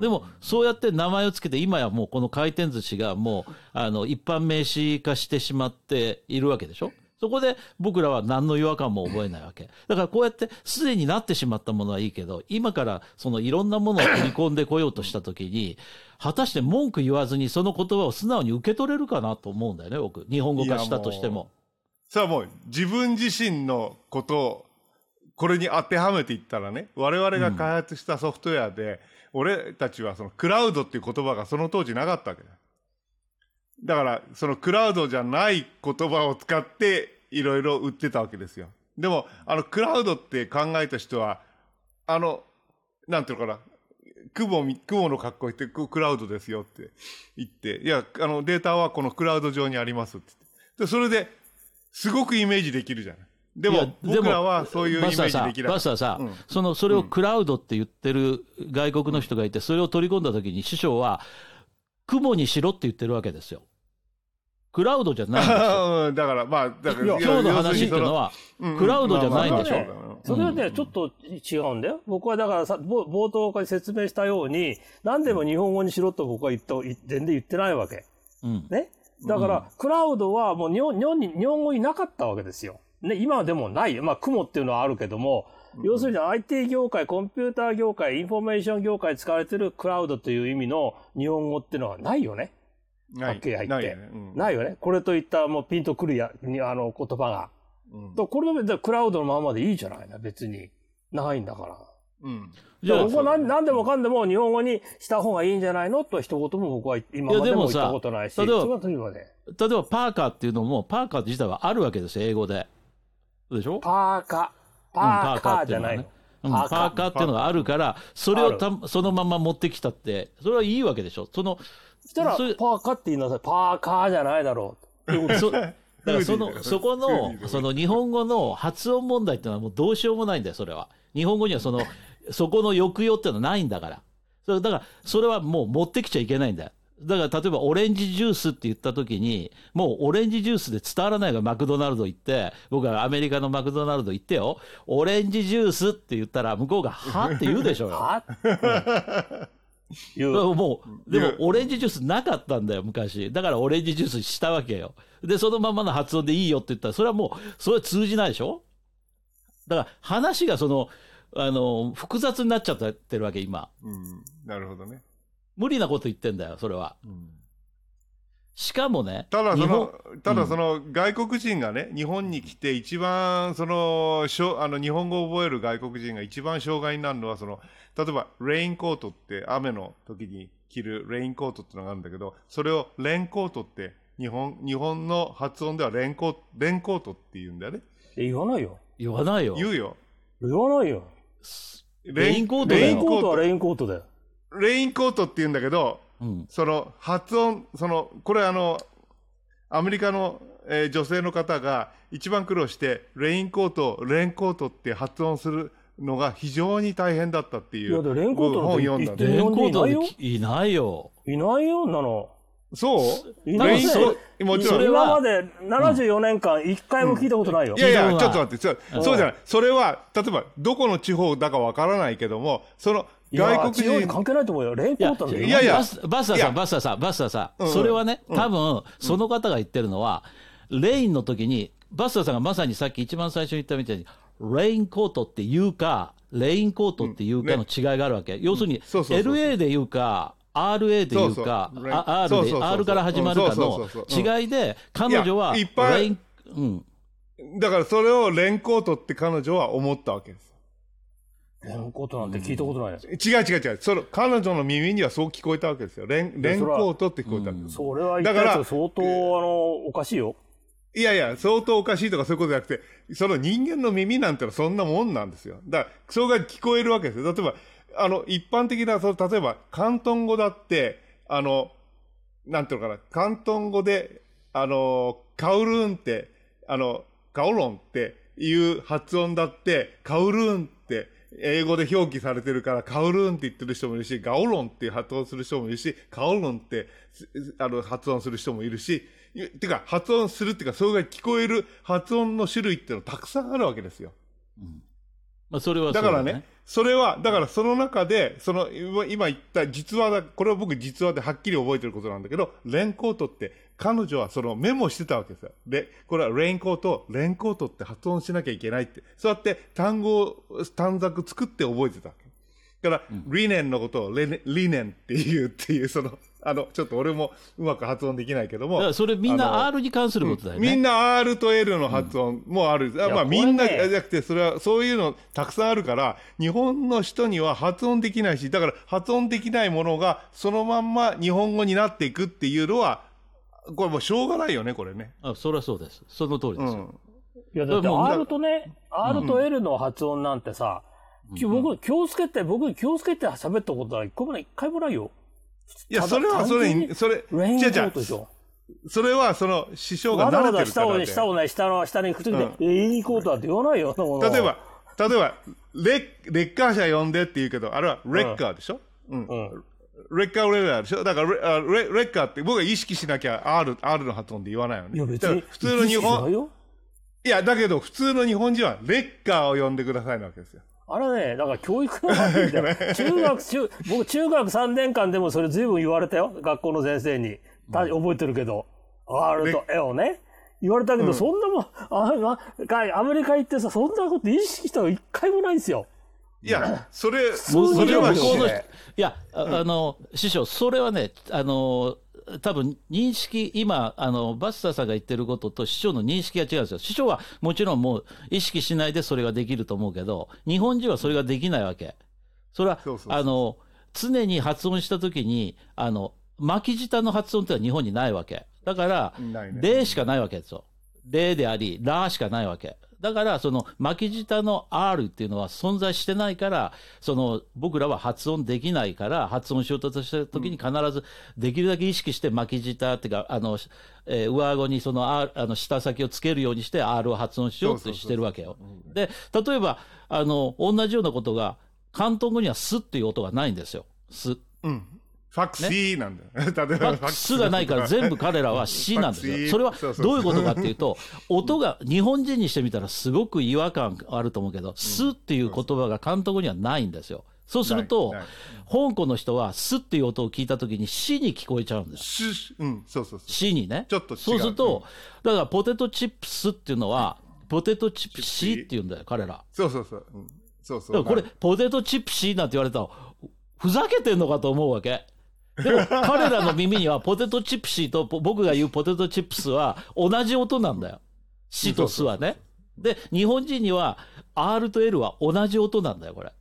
でも、そうやって名前をつけて、今やもうこの回転寿司がもう、あの、一般名詞化してしまっているわけでしょ？そこで僕らは何の違和感も覚えないわけ。だからこうやってすでになってしまったものはいいけど、今からそのいろんなものを取り込んでこようとしたときに、果たして文句言わずにその言葉を素直に受け取れるかなと思うんだよね、僕。日本語化したとしても。さあもう自分自身のことをこれに当てはめていったらね我々が開発したソフトウェアで、俺たちはそのクラウドっていう言葉がその当時なかったわけだだからそのクラウドじゃない言葉を使っていろいろ売ってたわけですよ。でもあのクラウドって考えた人はあのなんていうのかな雲み雲の格好してククラウドですよって言っていやあのデータはこのクラウド上にありますって言って。でそれですごくイメージできるじゃない。でも僕らはそういうイメージできないバスターさん、うん。その、それをクラウドって言ってる外国の人がいて、それを取り込んだときに師匠は、雲にしろって言ってるわけですよ。クラウドじゃないんですよ。うんだからまあだから今日の話っていうのは、クラウドじゃないんでしょまあまあまあそれはね、ちょっと違うんだよ。僕はだからさ、ぼ冒頭から説明したように、何でも日本語にしろと僕は言った、全然言ってないわけ。うん。ね？だから、クラウドはもう日本日本に、日本語になかったわけですよ。ね、今はでもないよ。まあ、雲っていうのはあるけども、要するに IT 業界、コンピューター業界、インフォメーション業界で使われてるクラウドという意味の日本語っていうのはないよね。はっきり入ってないよねうんないよね。これといったもうピンとくるや、にあの言葉が。うんこれは別にクラウドのままでいいじゃないな、別に。ないんだから。うんじゃあ僕は何何でもかんでも日本語にした方がいいんじゃないの？と一言も僕は今までも言ったことないし。いやでもさそれはというまで。例えばパーカーっていうのも、パーカー自体はあるわけですよ、英語で。でしょ？パーカ。パーカーじゃないの。うん、パパーカーっていうのがあるから、それをたそのまま持ってきたって、それはいいわけでしょ？その、そしたら、パーカって言いなさい。パーカーじゃないだろう。ってだからその、そこのその日本語の発音問題っていうのはもうどうしようもないんだよ、それは。日本語にはその、そこの抑揚っていうのはないんだから。それだから、それはもう持ってきちゃいけないんだよ。だから例えばオレンジジュースって言った時に、もうオレンジジュースで伝わらないがマクドナルド行って、僕はアメリカのマクドナルド行ってよ、オレンジジュースって言ったら向こうがはって言うでしょうよ。は言う。だ からもう、でも、オレンジジュースなかったんだよ、昔。だから、オレンジジュースにしたわけよ。で、そのままの発音でいいよって言ったら、それはもう、それは通じないでしょ？だから、話がその、あの、複雑になっちゃってるわけ、今。うんなるほどね無理なこと言ってんだよ、それは。しかもね、ただその、ただその外国人がね、日本に来て一番その、しょあの日本語を覚える外国人が一番障害になるのはその、例えばレインコートって雨の時に着るレインコートってのがあるんだけど、それをレンコートって日本、日本の発音ではレンコート、レンコートって言うんだよね。え言わないよ。言わないよ。言うよ。言わないよ。レインコートだよレインコートはレインコートだよ。レインコートって言うんだけど、うん。その発音、その、これあの、アメリカの、えー女性の方が一番苦労して、レインコート、レインコートって発音するのが非常に大変だったっていう。いレインコートなん本んだんで。言ってレインコートで日本いないよ。いないよ、なの。そう？いないレインコート、もちろん。いそれは今まで74年間一回も聞いたことないよ。やいや、聞いたことないちょっと待って、そうそうじゃない。それは、例えば、どこの地方だかわからないけども、その、外国人、関係ないと思うよ。レインコートいやいやバスバスターさん、バスターさん、バスターさん、うんそれはね、多分、その方が言ってるのは、レインの時に、バスターさんがまさにさっき一番最初に言ったみたいに、レインコートって言うか、レインコートって言うかの違いがあるわけ。要するに、LA で言うか、RA で言うか、R で、R から始まるかの違いで、彼女はいやいっぱいレイン、うん。だからそれをレインコートって彼女は思ったわけです。レインコートなんて聞いたことないよ。違う違う違う。その彼女の耳にはそう聞こえたわけですよ。レンレンコートって聞こえたわけです。それは言ったやつ相当、あの、おかしいよ。いやいや、相当おかしいとかそういうことじゃなくて、その人間の耳なんてのはそんなもんなんですよ。だから、それが聞こえるわけですよ。例えば、あの、一般的な、その例えば、広東語だって、あの、なんていうのかな、広東語で、あの、カウルーンって、あの、カオロンって、いう発音だって、カウルーンって英語で表記されてるから、カウルーンって言ってる人もいるし、ガオロンって発音する人もいるし、カオロンってあの発音する人もいるし、てか、発音するっていうか、それが聞こえる発音の種類っていうのたくさんあるわけですよ。うんまあ、それはそうだからね、それは、だからその中で、その、今今言った実話だ、これは僕実話ではっきり覚えてることなんだけど、レンコートって、彼女はそのメモしてたわけですよ。で、これはレインコート、レンコートって発音しなきゃいけないって。そうやって単語を、短冊作って覚えてたわけ。だから、リネンのことをレネリネンっていうっていう、その、あの、ちょっと俺もうまく発音できないけども。それみんな R に関することだよね。みんな R と L の発音もある。あまあみんなじゃなくて、それは、そういうのたくさんあるから、日本の人には発音できないし、だから発音できないものがそのまんま日本語になっていくっていうのは、これもうしょうがないよね、これね。あそれはそうです。その通りうですよ。ん。いや、だって R とね、R と L の発音なんてさ、き僕、気をつけて、僕、気をつけて喋ったことは一個もない、一回もないよ。いや、それはそれそれ、レインコートでしょ。それはその師匠が慣れてるか下をね、らで。下をね、下の、下にくっつけて、うんレインコートだって言わないよ、例えば、例えば、レッ、レッカー車呼んでって言うけど、あれはレッカーでしょ？うん。うん。レッカーレラーでしょ？だからレあレ、レッカーって僕は意識しなきゃ R、R の発音で言わないよね。いや、別に。普通の日本、よいや、だけど普通の日本人はレッカーを呼んでくださいなわけですよ。あれね、だから教育の悪い んだよ。中学、中、僕中学3年間でもそれ随分言われたよ。学校の先生に。た覚えてるけど。R と L をね。言われたけど、そんなもん、あまがアメリカ行ってさ、そんなこと意識したの一回もないんですよ。いや、それ、うそれはいや、ああの、師匠、それはね、あの、多分認識、今、あの、バスターさんが言ってることと師匠の認識が違うんですよ。師匠はもちろんもう意識しないでそれができると思うけど、日本人はそれができないわけ。それは、そうそうそうあの、常に発音したときに、あの、巻き舌の発音ってのは日本にないわけ。だから、ね例しかないわけですよ。例であり、ラしかないわけ。だから、その巻き舌の R っていうのは存在してないから、その僕らは発音できないから、発音しようとした時に必ずできるだけ意識して巻き舌っていうか、あの、えー上顎にその R、あの、舌先をつけるようにして R を発音しようとしてるわけよ。で、例えば、あの、同じようなことが、広東語にはスっていう音がないんですよ。ス。うん。ファクシーなんだよ。例えばファクシスがないから全部彼らは C なんですよ。それはどういうことかっていうと、音が日本人にしてみたらすごく違和感あると思うけど、スっていう言葉が関東語にはないんですよ。そうすると香港の人はスっていう音を聞いたときに C に聞こえちゃうんです。うん、そうそうそう。にね。ちょっと違うそうすると、だからポテトチップスっていうのは、ポテトチップ C って言うんだよ、彼ら。そうそうそう。うん、そうそう。これ、ポテトチップシーなんて言われたら、ふざけてんのかと思うわけ。でも、彼らの耳にはポテトチップシーとポ僕が言うポテトチップスは同じ音なんだよ。シとスはね。で、日本人には R と L は同じ音なんだよ、これ。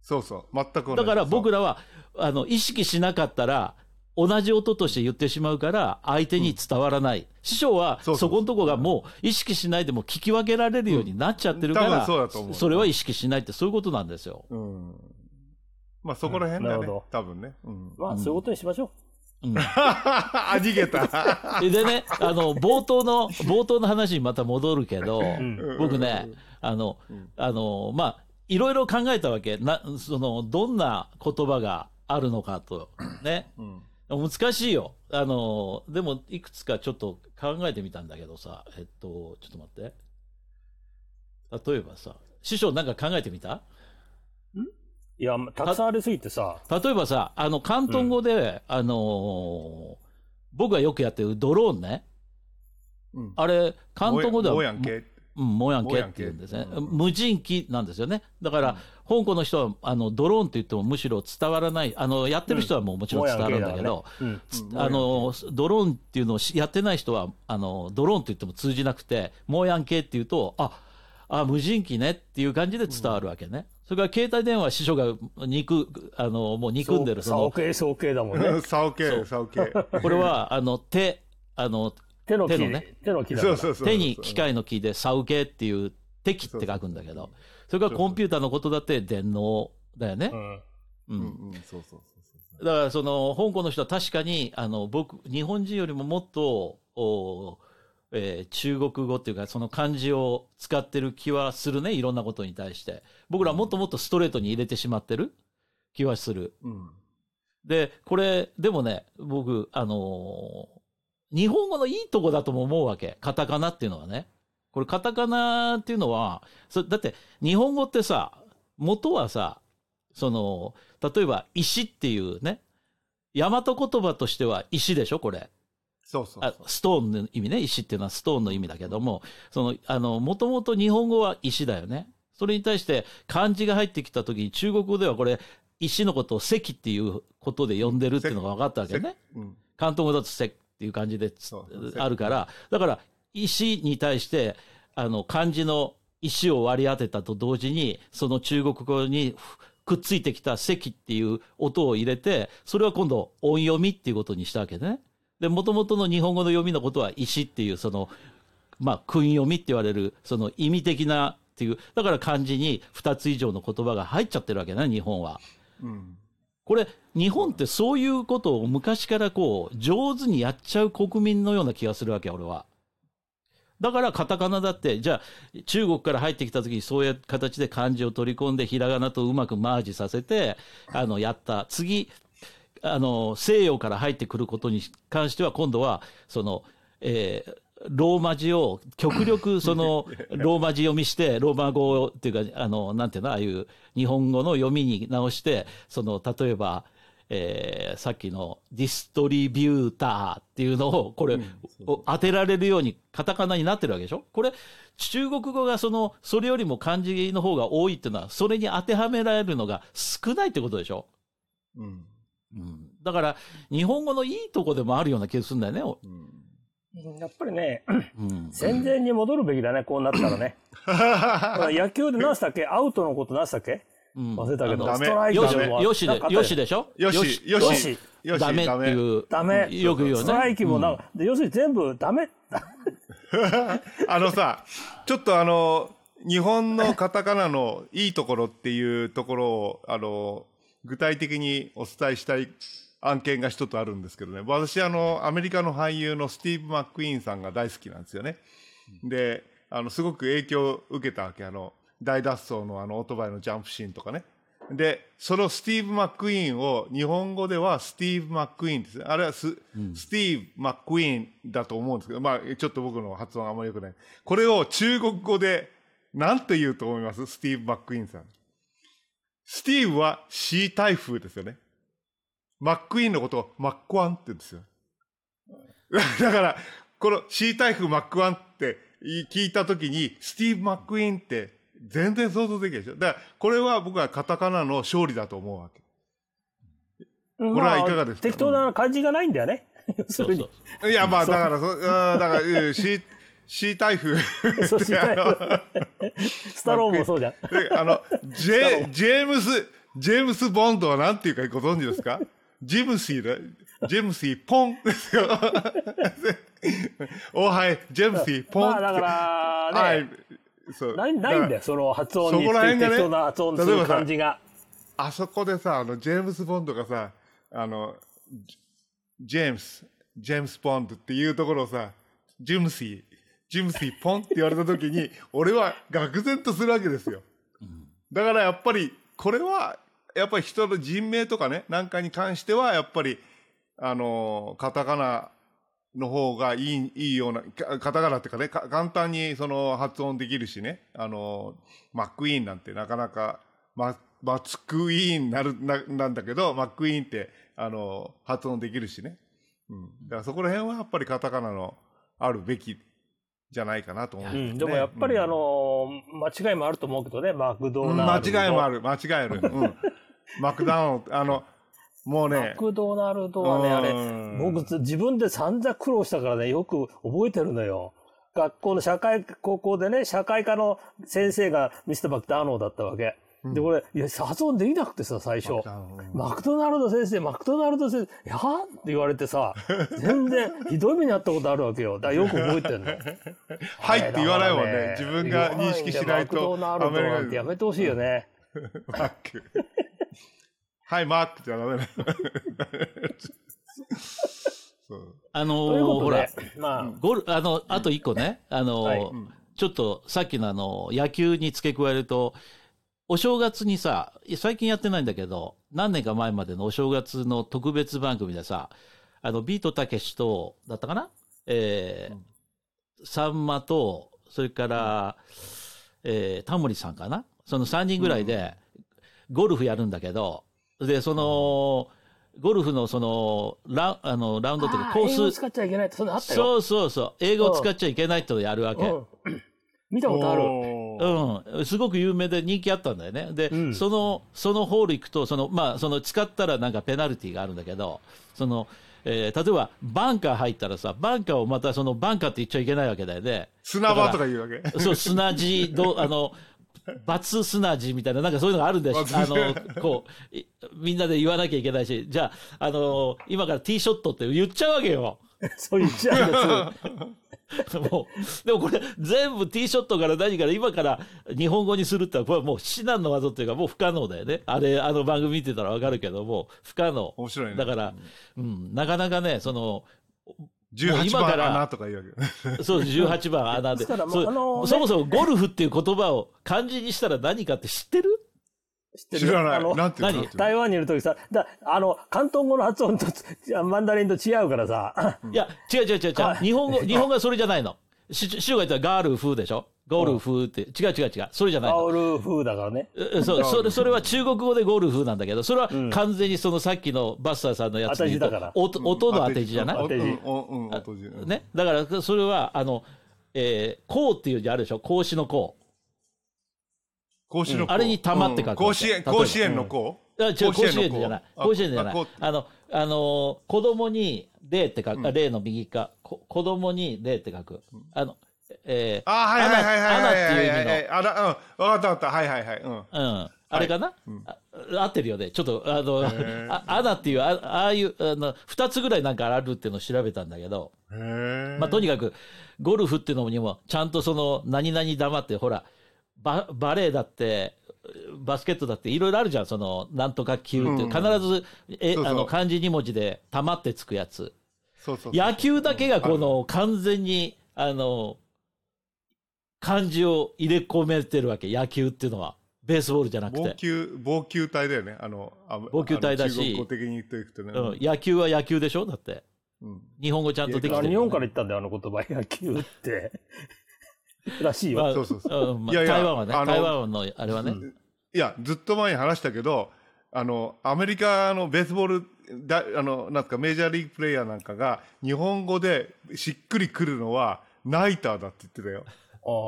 そうそう。全く同じだから僕ら、らは、あの、意識しなかったら、同じ音として言ってしまうから、相手に伝わらない。師匠は、そこのとこがもう、意識しないでも聞き分けられるようになっちゃってるから、そそれは意識しないって、そういうことなんですよ。うん。まあそこら辺だねなるほど。多分ね。うん。まあ、そういうことにしましょうんあ、逃げた。でね、あの、冒頭の、冒頭の話にまた戻るけど、ん僕ね、あの、あの、まあ、いろいろ考えたわけ。な、その、どんな言葉があるのかと。ね。うん。難しいよ。あの、でも、いくつかちょっと考えてみたんだけどさ、えっと、ちょっと待って。例えばさ、師匠なんか考えてみた？う。いや、たくさんありすぎてさ、例えばさ、あの、広東語で、あのー僕がよくやってるドローンね。うん。あれ、広東語ではもやんけ。うん、もやんけって言うんですね。無人機なんですよね。だから、香港の人は、あの、ドローンって言ってもむしろ伝わらない。あの、やってる人はもうもちろん伝わるんだけど、うん。うんあの、ドローンっていうのをしやってない人は、あの、ドローンって言っても通じなくて、もうやんけって言うと、あ、あ、無人機ねっていう感じで伝わるわけね。それから携帯電話、師匠が肉、あの、もう憎んでる、その、さおけ、そうけだもんね。これは、あの、手、あの、手の木手のね手の木だ。そうそうそう。手に機械の木で、サウケっていう、敵って書くんだけど、それからコンピューターのことだって電脳だよねう。ん。う。うんんうん、そうそうそうだから、その、香港の人は確かに、あの、僕、日本人よりももっと、おえー中国語っていうか、その漢字を使ってる気はするね、いろんなことに対して。僕らもっともっとストレートに入れてしまってる気はする。うん。で、これ、でもね、僕、あのー日本語のいいとこだとも思うわけ。カタカナっていうのはね。これカタカナっていうのは、そだって日本語ってさ、元はさ、その、例えば石っていうね、大和言葉としては石でしょ、これ。そうそうあストーンの意味ね。石っていうのはストーンの意味だけども、その、あの、もともと日本語は石だよね。それに対して漢字が入ってきた時に中国語ではこれ、石のことを石っていうことで呼んでるっていうのが分かったわけね。うん。関東語だと石っていう感じであるから、だから石に対して、あの、漢字の石を割り当てたと同時に、その中国語にくっついてきた石っていう音を入れて、それは今度音読みっていうことにしたわけね。で、元々の日本語の読みのことは石っていう、その、まあ、訓読みって言われる、その意味的なっていう、だから漢字に2つ以上の言葉が入っちゃってるわけね、日本は。うん。これ、日本ってそういうことを昔からこう、上手にやっちゃう国民のような気がするわけ、俺は。だからカタカナだって、じゃあ中国から入ってきた時にそういう形で漢字を取り込んでひらがなとうまくマージさせて、あの、やった。次、あの、西洋から入ってくることに関しては今度は、その、えーローマ字を極力 そのローマ字読みして、ローマ語っていうか、あの、なんていうの、ああいう日本語の読みに直して、その、例えば、えーさっきのディストリビューターっていうのを、これ、を当てられるようにカタカナになってるわけでしょ？これ、中国語がその、それよりも漢字の方が多いっていうのは、それに当てはめられるのが少ないってことでしょ？うん。うん。だから、日本語のいいとこでもあるような気がするんだよね。おうん。やっぱりね、うん。戦前に戻るべきだね、こうなったらね。野球で何したっけ？アウトのこと何したっけ？うん忘れたけど、ストライクよしでもよしで、よしでしょ？よし、よよしし、よし、ダメっていう。ダメよく言うよね。ストライキもな、で要するに全部ダメ。あのさ、ちょっとあの、日本のカタカナのいいところっていうところを、あの、具体的にお伝えしたい案件が一つあるんですけどね。私、あの、アメリカの俳優のスティーブ・マック・イーンさんが大好きなんですよね。で、あの、すごく影響を受けたわけ。あの、大脱走のあの、オートバイのジャンプシーンとかね。で、そのスティーブ・マック・イーンを日本語ではスティーブ・マック・イーンですね。あれはス,、スティーブ・マック・イーンだと思うんですけど、まあ、ちょっと僕の発音あんまり良くない。これを中国語で何て言うと思います？スティーブ・マック・イーンさん。スティーブはシー台風ですよね。マック・イーンのことをマックワンって言うんですよ。だから、このシー台風マックワンって聞いたときに、スティーブ・マック・イーンって全然想像できないでしょ。だから、これは僕はカタカナの勝利だと思うわけ。これはいかがですか？適当な感じがないんだよね。要するに。そういや、まあ、だから、そ、うんだから、うんシー、シー台風。そうシー台風スタローンもそうじゃん。であの、ジェ、ジェームス、ジェームス・ボンドは何ていうかご存知ですか？ジムシーだ。ジェムシー・ポンですよ。おはい、ジェムシー・ポンまあだからね、はい。そう。ないないんだよ。よ、その発音にそこら辺がね適当な発音する感じが。あそこでさ、あの、ジェームス・ボンドがさ、あの、ジジェームス、ジェームス・ボンドっていうところをさ、ジムシー、ジムシー・ポンって言われた時に、俺は愕然とするわけですよ。だからやっぱり、これは、やっぱり人の人名とかね、なんかに関しては、やっぱり、あの、カタカナの方がいい、いいような、かカタカナっていうかね、か簡単にその発音できるしね、あの、マックイーンなんてなかなか、ママツクイーンなるななんだけど、マックイーンって、あの、発音できるしね。うん。だからそこら辺はやっぱりカタカナのあるべきじゃないかなと思うんうん、ですねでもやっぱりあうんの、間違いもあると思うけどね、マクドうんナルド。間違いもある、間違いある。うん。マクダナルド、あの、もうマね、クドナルドはね、あれうん、僕ず自分で散々苦労したからね、よく覚えてるのよ。学校の社会、高校でね、社会科の先生がミスター・マクダーノーだったわけ。で、これ、いや、発音できなくてさ、最初。マクドナルド先生、マクドナルド先生、いやーって言われてさ、全然ひどい目にあったことあるわけよ。だからよく覚えてんの。はいって言わないもんね自分が認識しないとマクドナルドなんてやめてほしいよね。マック。はい、マックじゃダメな。あのほらで、、まあ、ゴル、あの、あと一個ね、あの、ちょっとさっきのあの、野球に付け加えると、お正月にさ、最近やってないんだけど、何年か前までのお正月の特別番組でさ、あの、ビートたけしと、だったかな？えーさんまと、それから、えータモリさんかな？その3人ぐらいで、ゴルフやるんだけど、で、その、ゴルフのその、ラあのラウンドというかコース、英語使っちゃいけないって、そんなのあったよ。そうそうそう、英語を使っちゃいけないってやるわけ。う。ん見たことある。うん、すごく有名で人気あったんだよね。で、うんその、そのホール行くと、その、まあ、その使ったらなんかペナルティーがあるんだけど、その、えー例えばバンカー入ったらさ、バンカーをまたそのバンカーって言っちゃいけないわけだよね。砂場とか言うわけ？そう、砂地、ど、あの、バツ砂地みたいな、なんかそういうのがあるんだよ。あの、こう、いみんなで言わなきゃいけないし、じゃあ、あの、今からティーショットって言っちゃうわけよ。そう言っちゃうんです。もう、でもこれ、全部ティーショットから何から今から日本語にするってのは、これはもう至難の技っていうか、もう不可能だよね。あれ、あの番組見てたらわかるけども、不可能。面白いね。だから、うん、なかなかね、その、18もう今から番穴とか言うわけ。そう、18番穴で。そそもそもゴルフっていう言葉を漢字にしたら何かって知ってる？知ってる？知らない。あのなんて台湾にいるときさ、だあの、広東語の発音とマンダリンと違うからさ、いや、違う違う違う違う。は。い。日本語、日本語はそれじゃないの。し師匠が言ったらガール風でしょ？ゴルフって。違う違う違う。それじゃないの。アオル風だからね。えそう、それ、それは中国語でゴルフなんだけど、それは完全にそのさっきのバスターさんのやつで言うと当て字だから。音音の当て字じゃない？当て字。ね。だから、それは、あの、えー、こうっていう字あるでしょ？孔子のこ甲子のう。あれに玉って書くわけ。甲子園、甲子園の子いや、違う、甲子園じゃない。甲子園じゃないあの、あのー、子供に、霊って書く、あ霊の右か、こ子供に霊って書く。あの、えー、あ、はいはいはいはいはい。アナっていう意味のはいはいはいあら、うん。わかったわかった。はいはいはい。うん。うん。あれかな、あ合ってるよね。ちょっと、あの、あアナっていう、あああいう、あの、二つぐらいなんかあるっていうのを調べたんだけど。まあ、とにかく、ゴルフっていうのにも、ちゃんとその、何々玉って、ほら、ババレーだって、バスケットだっていろいろあるじゃん、その、なんとか球って、うん必ず、え、あの、漢字2文字で、玉ってつくやつ。そうそうそう。野球だけがこの、完全に、あの、漢字を入れ込めてるわけ、野球っていうのは。ベースボールじゃなくて。防球、防球隊だよね。あの、あ防球隊だしあの中国語的に言っていくとね。うん、野球は野球でしょ？だって。うん日本語ちゃんとできてる、あ日本から言ったんだよ、あの言葉、野球って。らしいまあよ。そうそうそううんまあいやいや台湾はね、あの台湾のあれはね。いや、ずっと前に話したけど、あの、アメリカのベースボール、だあの、なんすか、メジャーリーグプレイヤーなんかが、日本語でしっくりくるのは、ナイターだって言ってたよ。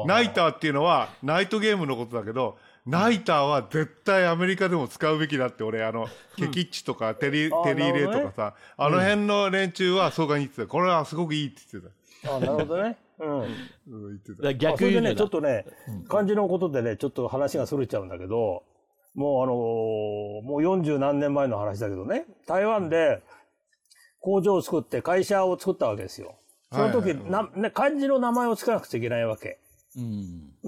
ナイターっていうのは、ナイトゲームのことだけど、ナイターは絶対アメリカでも使うべきだって、俺、あの、ケキッチとかテリ、テリーレイとかさ、あの辺の連中はそうかに言ってた。これはすごくいいって言ってあなるほどね。うん。た。うん、言ってた。だからあそれでね、ちょっとね、漢字のことでね、ちょっと話がそれちゃうんだけど、もうあのーもう40何年前の話だけどね、台湾で工場を作って会社を作ったわけですよ。その時、なね、漢字の名前をつけなくちゃいけないわけ。う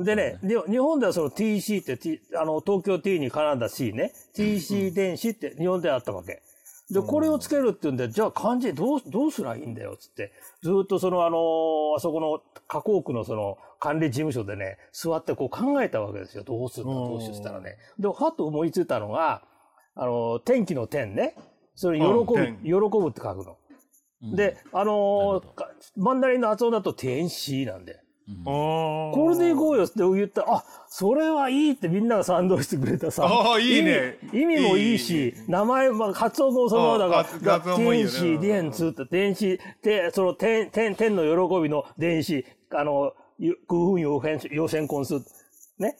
ん。でね、で日本ではその TC って、T、あの、東京 T に絡んだ C ね、TC 電子って日本ではあったわけ。で、これをつけるって言うんで、じゃあ漢字どう、どうすりゃいいんだよ、つって。ずっとそのあのーあそこの河口区のその管理事務所でね、座ってこう考えたわけですよ。どうするんだ、どうしようしたらね。で、はっと思いついたのが、あのー天気の天ね。それ喜ぶ、喜ぶって書くの。うんで、あのーかマンダリンの発音だと天使なんで。ここれでいこうよって言ったら、あ、それはいいってみんなが賛同してくれたさ。ああいいね意味意味もいいし、名前、まあ、発音もそのままだあから、天ね使、電通って、電子、て、その天、天、天の喜びの電子、あの、ゆ空運要変、要線根数、ね。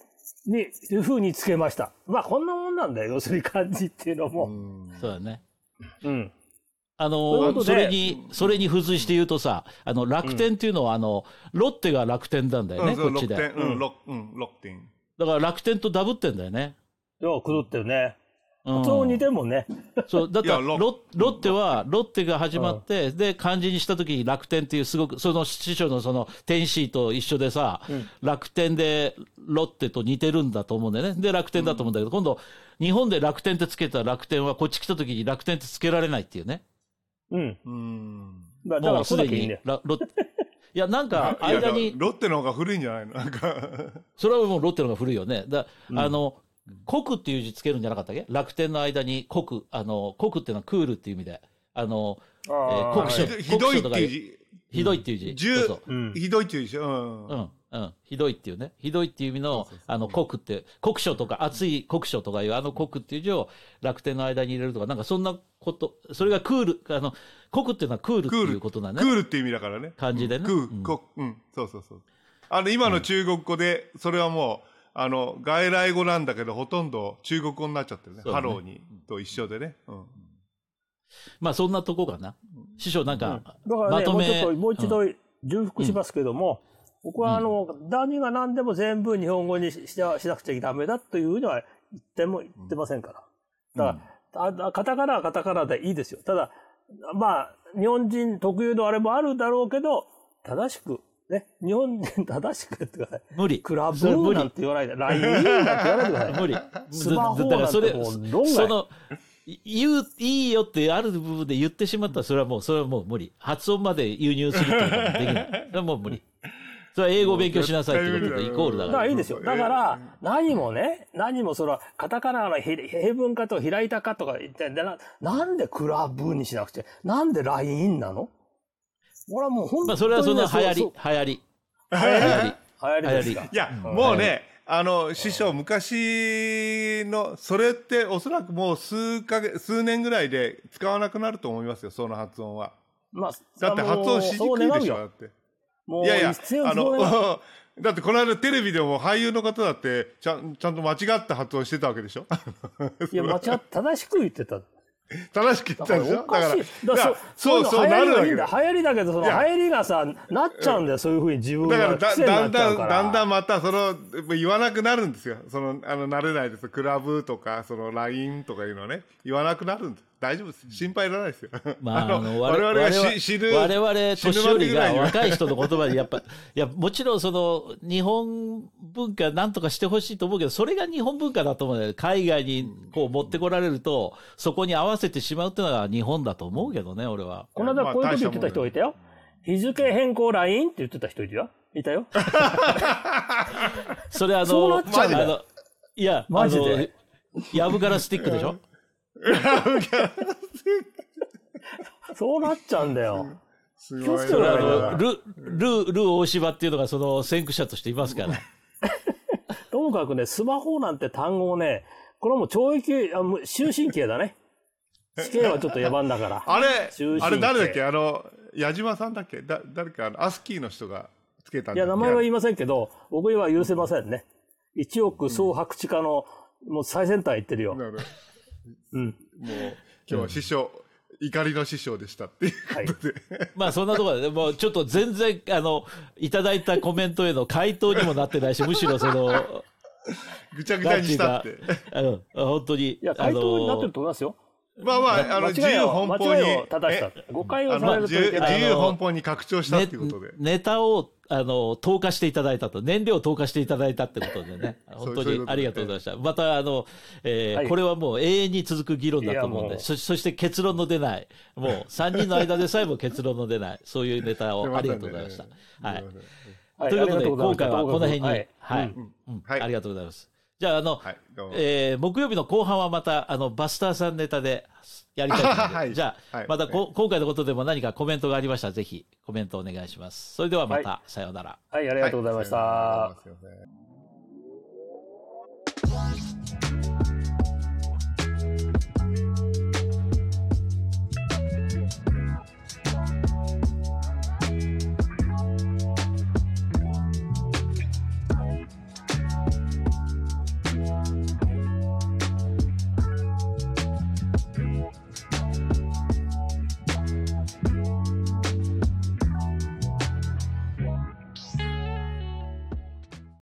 に、いう風につけました。まあ、こんなもんなんだよ。要するに漢字っていうのも。そうだね。うん。あのそれに、それに付随して言うとさ、あの、楽天っていうのは、あの、ロッテが楽天なんだよね、こっちで。6点、うん、6、うん、6点。だから楽天とダブってんだよね。いや、狂ってるね。うん発音似てんもんね。そう、だってロロッテは、ロッテが始まって、で、漢字にした時に楽天っていうすごく、その師匠のその天使と一緒でさ、楽天でロッテと似てるんだと思うんだよね。で、楽天だと思うんだけど、今度、日本で楽天ってつけた楽天は、こっち来た時に楽天ってつけられないっていうね。うん。うん。だだから、もうすでにロッ いや、なんか、間に、ロッテの方が古いんじゃないの？なんか。それはもうロッテの方が古いよね。だ、あの、国っていう字つけるんじゃなかったっけ？楽天の間に国、あの、国っていうのはクールっていう意味で、あの、えーあ国書ーひどひどいっていう字。ひどいっていう字。ひどいっていう字。うん。うん、うん。ひどいっていうね。ひどいっていう意味の、あの、酷って、酷暑とか、暑い酷暑とかいう、あの酷っていう字を楽天の間に入れるとか、なんかそんなこと、それがクール、あの、酷っていうのはクールっていクール。うことだね。クールって意味だからね。漢字でねクうんうん、そうそうそう。あの、今の中国語で、それはもう、あの、外来語なんだけど、ほとんど中国語になっちゃってるね。ねハローに、と一緒でね。うん。まあそんなとこかな。師匠なんか、だからね、まとめもうちょっと、もう一度重複しますけども、僕はあの、何が何でも全部日本語にししなしなくちゃダメだというふうには言っても言ってませんから。だから、あカタカナはカタカナでいいですよ。ただ、まあ、日本人特有のあれもあるだろうけど、正しく、ね、日本人正しくってください。無理。クラブそれ無理なんて言わないで、LINE なんて言わないでください。無理。スマホなんてもう論外その、い言う、いいよってある部分で言ってしまったら、それはもう、それはもう無理。発音まで輸入するってことはできない。それはもう無理。それは英語を勉強しなさいってこととイコールだだか。かららいいですよ。だから、何もね、何もその、カタカナのへ平文化と開いたかとか言って、でななんでクラブにしなくちゃ、なんで LINE なの？俺はもう本当に、まあ、それはその流行り、流行り。流流行り？流行りですか？流。いや、もうね、あの、師匠、昔の、それっておそらくもう数ヶ月、数年ぐらいで使わなくなると思いますよ、その発音は。まあ、だって発音しにくいでしょ、だって。もう、いやいや、あの、だってこの間テレビでも俳優の方だって、ちゃん、ちゃんと間違った発音してたわけでしょ？いや、間違って、正しく言ってた。正しく言ったでしょ？だからだからそそう、そう流なるわけだ。流行りだけど、その流行りがさ、なっちゃうんだよ、そういうふうに自分だからだんだん。だんだんまたその、言わなくなるんですよ。その、あの、慣れないです。クラブとか、その、LINE とかいうのね、言わなくなるんです。大丈夫です。心配いらないですよ。まあ、あの、我々が我々し知る。我々、年寄りが若い人の言葉で、やっぱ、いや、もちろんその、日本文化なんとかしてほしいと思うけど、それが日本文化だと思う。海外にこう持ってこられると、そこに合わせてしまうっていうのが日本だと思うけどね、俺は。この間こういうこと言ってた人がいたよ。日付変更 LINE って言ってた人いたよ。いたよ。それあそうなの、っちゃうあの、いや、マジで？あの。やぶからスティックでしょ？そうなっちゃうんだよ。す気をつけそれあの、ル、ル、ル大柴っていうのがその先駆者としていますから。ともかくね、スマホなんて単語をね、これはもう懲役、あもう終身刑だね。死刑はちょっと野蛮だから。あれ終身、刑あれ誰だっけ？あの、矢島さんだっけ？だ、誰か、あの、アスキーの人がつけたんいや、だっけ？名前は言いませんけど、僕には許せませんね。一億総白地化の、もう最先端行ってるよ。なるほどうん。もう、今日は師匠、怒りの師匠でしたっていうはい。ことで。まあそんなところで、もうちょっと全然、あの、いただいたコメントへの回答にもなってないし、むしろその、ぐちゃぐちゃにしたって。あの、本当に、いや、あ回答になってるの、と思いますよ。まあまあ、あの、自由奔放に。間違いを正したえ。誤解をされると自由いけない。自由奔放に拡張したっていうことで。ネタを、あの、投下していただいたと、燃料を投下していただいたってことでね、本当にありがとうございました。また、あの、えーはいこれはもう永遠に続く議論だと思うんで、そそして結論の出ない、もう3人の間でさえも結論の出ない、そういうネタを ありがとうございました。はい。はいということで、今回はこの辺に、ははいい、うんはいありがとうございます。じゃあ、あの、はい。えー木曜日の後半はまた、あの、バスターさんネタでやりたいと思うので、はいじゃあ、はいまたこ、今回のことでも何かコメントがありましたら、ぜひコメントお願いします。それではまた、はさようなら。はい、ありがとうございました。